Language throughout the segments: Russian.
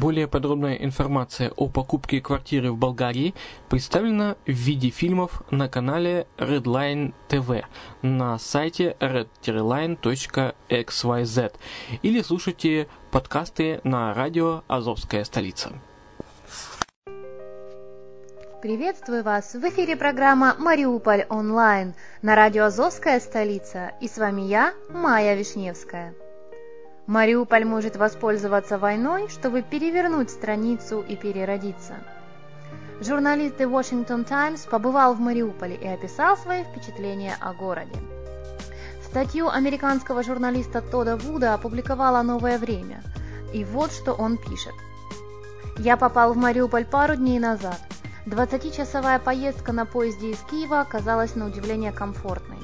Более подробная информация о покупке квартиры в Болгарии представлена в виде фильмов на канале Redline TV на сайте redline.xyz или слушайте подкасты на радио «Азовская столица». Приветствую вас! В эфире программа «Мариуполь онлайн» на радио «Азовская столица» и с вами я, Майя Вишневская. Мариуполь может воспользоваться войной, чтобы перевернуть страницу и переродиться. Журналист The Washington Times побывал в Мариуполе и описал свои впечатления о городе. Статью американского журналиста Тода Вуда опубликовала «Новое время». И вот что он пишет. «Я попал в Мариуполь пару дней назад. 20-часовая поездка на поезде из Киева оказалась на удивление комфортной.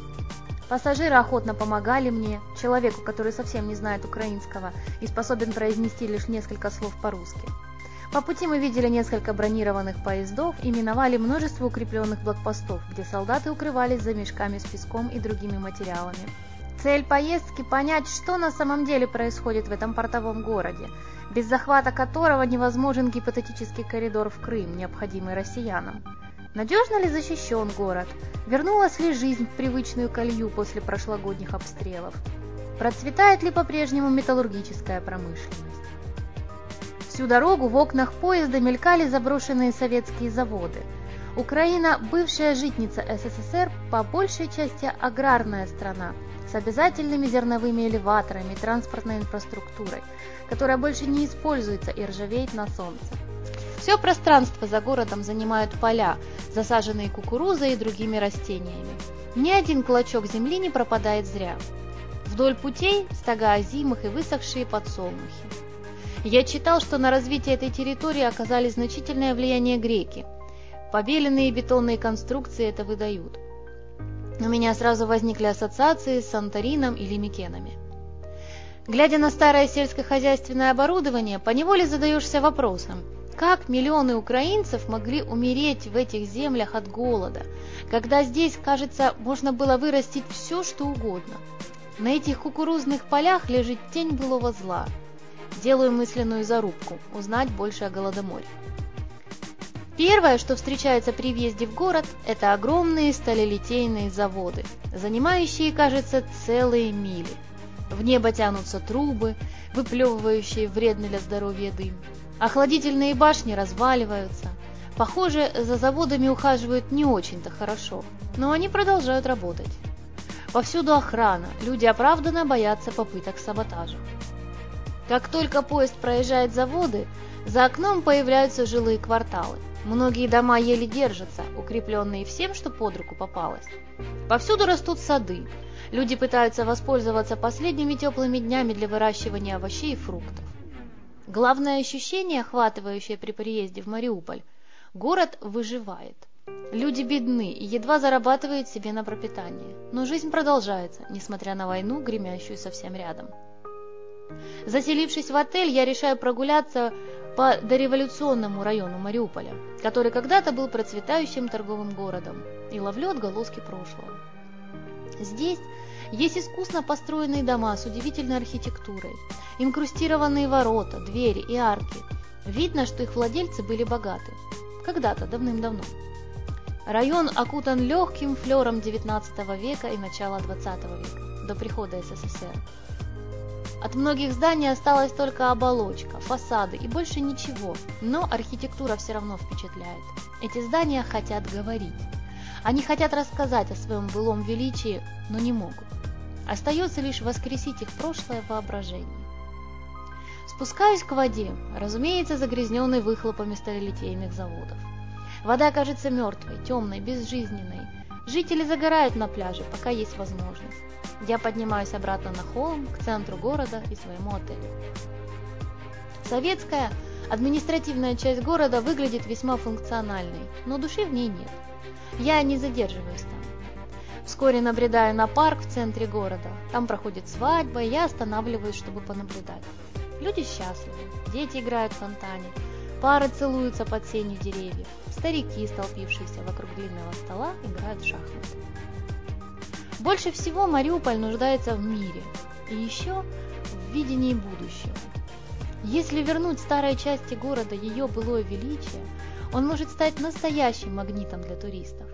Пассажиры охотно помогали мне, человеку, который совсем не знает украинского и способен произнести лишь несколько слов по-русски. По пути мы видели несколько бронированных поездов и миновали множество укрепленных блокпостов, где солдаты укрывались за мешками с песком и другими материалами. Цель поездки – понять, что на самом деле происходит в этом портовом городе, без захвата которого невозможен гипотетический коридор в Крым, необходимый россиянам. Надежно ли защищен город? Вернулась ли жизнь в привычную колью после прошлогодних обстрелов? Процветает ли по-прежнему металлургическая промышленность? Всю дорогу в окнах поезда мелькали заброшенные советские заводы. Украина – бывшая житница СССР, по большей части аграрная страна, с обязательными зерновыми элеваторами и транспортной инфраструктурой, которая больше не используется и ржавеет на солнце. Все пространство за городом занимают поля, засаженные кукурузой и другими растениями. Ни один клочок земли не пропадает зря. Вдоль путей стога озимых и высохшие подсолнухи. Я читал, что на развитие этой территории оказали значительное влияние греки. Побеленные бетонные конструкции это выдают. У меня сразу возникли ассоциации с Санторином или Микенами. Глядя на старое сельскохозяйственное оборудование, поневоле задаешься вопросом – как миллионы украинцев могли умереть в этих землях от голода, когда здесь, кажется, можно было вырастить все, что угодно? На этих кукурузных полях лежит тень былого зла. Делаю мысленную зарубку – узнать больше о Голодоморе. Первое, что встречается при въезде в город, это огромные сталелитейные заводы, занимающие, кажется, целые мили. В небо тянутся трубы, выплевывающие вредный для здоровья дым. Охладительные башни разваливаются. Похоже, за заводами ухаживают не очень-то хорошо, но они продолжают работать. Повсюду охрана, люди оправданно боятся попыток саботажа. Как только поезд проезжает заводы, за окном появляются жилые кварталы. Многие дома еле держатся, укрепленные всем, что под руку попалось. Повсюду растут сады. Люди пытаются воспользоваться последними теплыми днями для выращивания овощей и фруктов. Главное ощущение, охватывающее при приезде в Мариуполь – город выживает. Люди бедны и едва зарабатывают себе на пропитание, но жизнь продолжается, несмотря на войну, гремящую совсем рядом. Заселившись в отель, я решаю прогуляться по дореволюционному району Мариуполя, который когда-то был процветающим торговым городом, и ловлю отголоски прошлого. Здесь есть искусно построенные дома с удивительной архитектурой, инкрустированные ворота, двери и арки. Видно, что их владельцы были богаты. Когда-то, давным-давно. Район окутан легким флером XIX века и начала XX века, до прихода СССР. От многих зданий осталась только оболочка, фасады и больше ничего, но архитектура все равно впечатляет. Эти здания хотят говорить. Они хотят рассказать о своем былом величии, но не могут. Остается лишь воскресить их прошлое воображение. Спускаюсь к воде, разумеется, загрязненной выхлопами сталелитейных заводов. Вода кажется мертвой, темной, безжизненной. Жители загорают на пляже, пока есть возможность. Я поднимаюсь обратно на холм, к центру города и своему отелю. Советская административная часть города выглядит весьма функциональной, но души в ней нет. Я не задерживаюсь там. Вскоре набредаю на парк в центре города. Там проходит свадьба, и я останавливаюсь, чтобы понаблюдать. Люди счастливы, дети играют в фонтане, пары целуются под сенью деревьев, старики, столпившиеся вокруг длинного стола, играют в шахматы. Больше всего Мариуполь нуждается в мире и еще в видении будущего. Если вернуть старой части города ее былое величие, он может стать настоящим магнитом для туристов.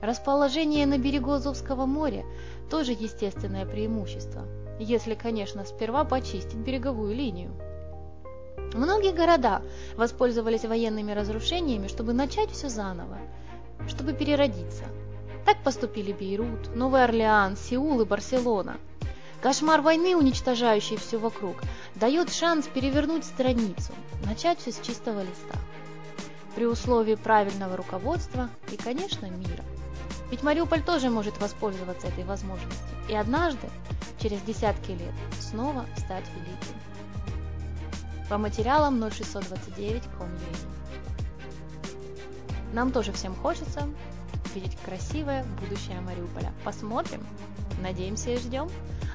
Расположение на берегу Азовского моря – тоже естественное преимущество, если, конечно, сперва почистить береговую линию. Многие города воспользовались военными разрушениями, чтобы начать все заново, чтобы переродиться – так поступили Бейрут, Новый Орлеан, Сеул и Барселона. Кошмар войны, уничтожающий все вокруг, дает шанс перевернуть страницу, начать все с чистого листа. При условии правильного руководства и, конечно, мира. Ведь Мариуполь тоже может воспользоваться этой возможностью и однажды, через десятки лет, снова стать великим. По материалам 0629 Нам тоже всем хочется, видеть красивое будущее Мариуполя. Посмотрим, надеемся и ждем.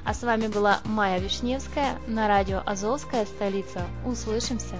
А с вами была Майя Вишневская на радио «Азовская столица». Услышимся!